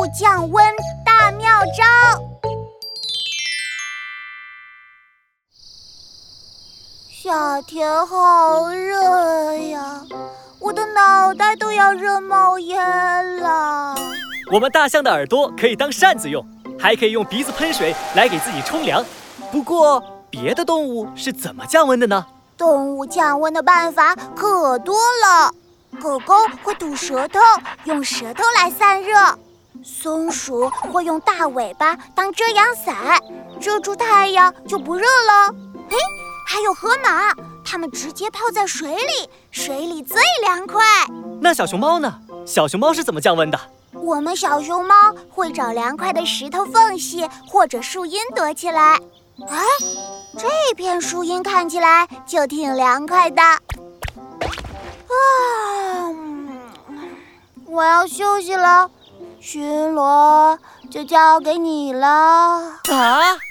物降温大妙招。夏天好热呀，我的脑袋都要热冒烟了。我们大象的耳朵可以当扇子用，还可以用鼻子喷水来给自己冲凉。不过，别的动物是怎么降温的呢？动物降温的办法可多了。狗狗会吐舌头，用舌头来散热；松鼠会用大尾巴当遮阳伞，遮住太阳就不热了。嘿，还有河马，它们直接泡在水里，水里最凉快。那小熊猫呢？小熊猫是怎么降温的？我们小熊猫会找凉快的石头缝隙或者树荫躲起来。哎，这片树荫看起来就挺凉快的。啊，我要休息了，巡逻就交给你了。啊。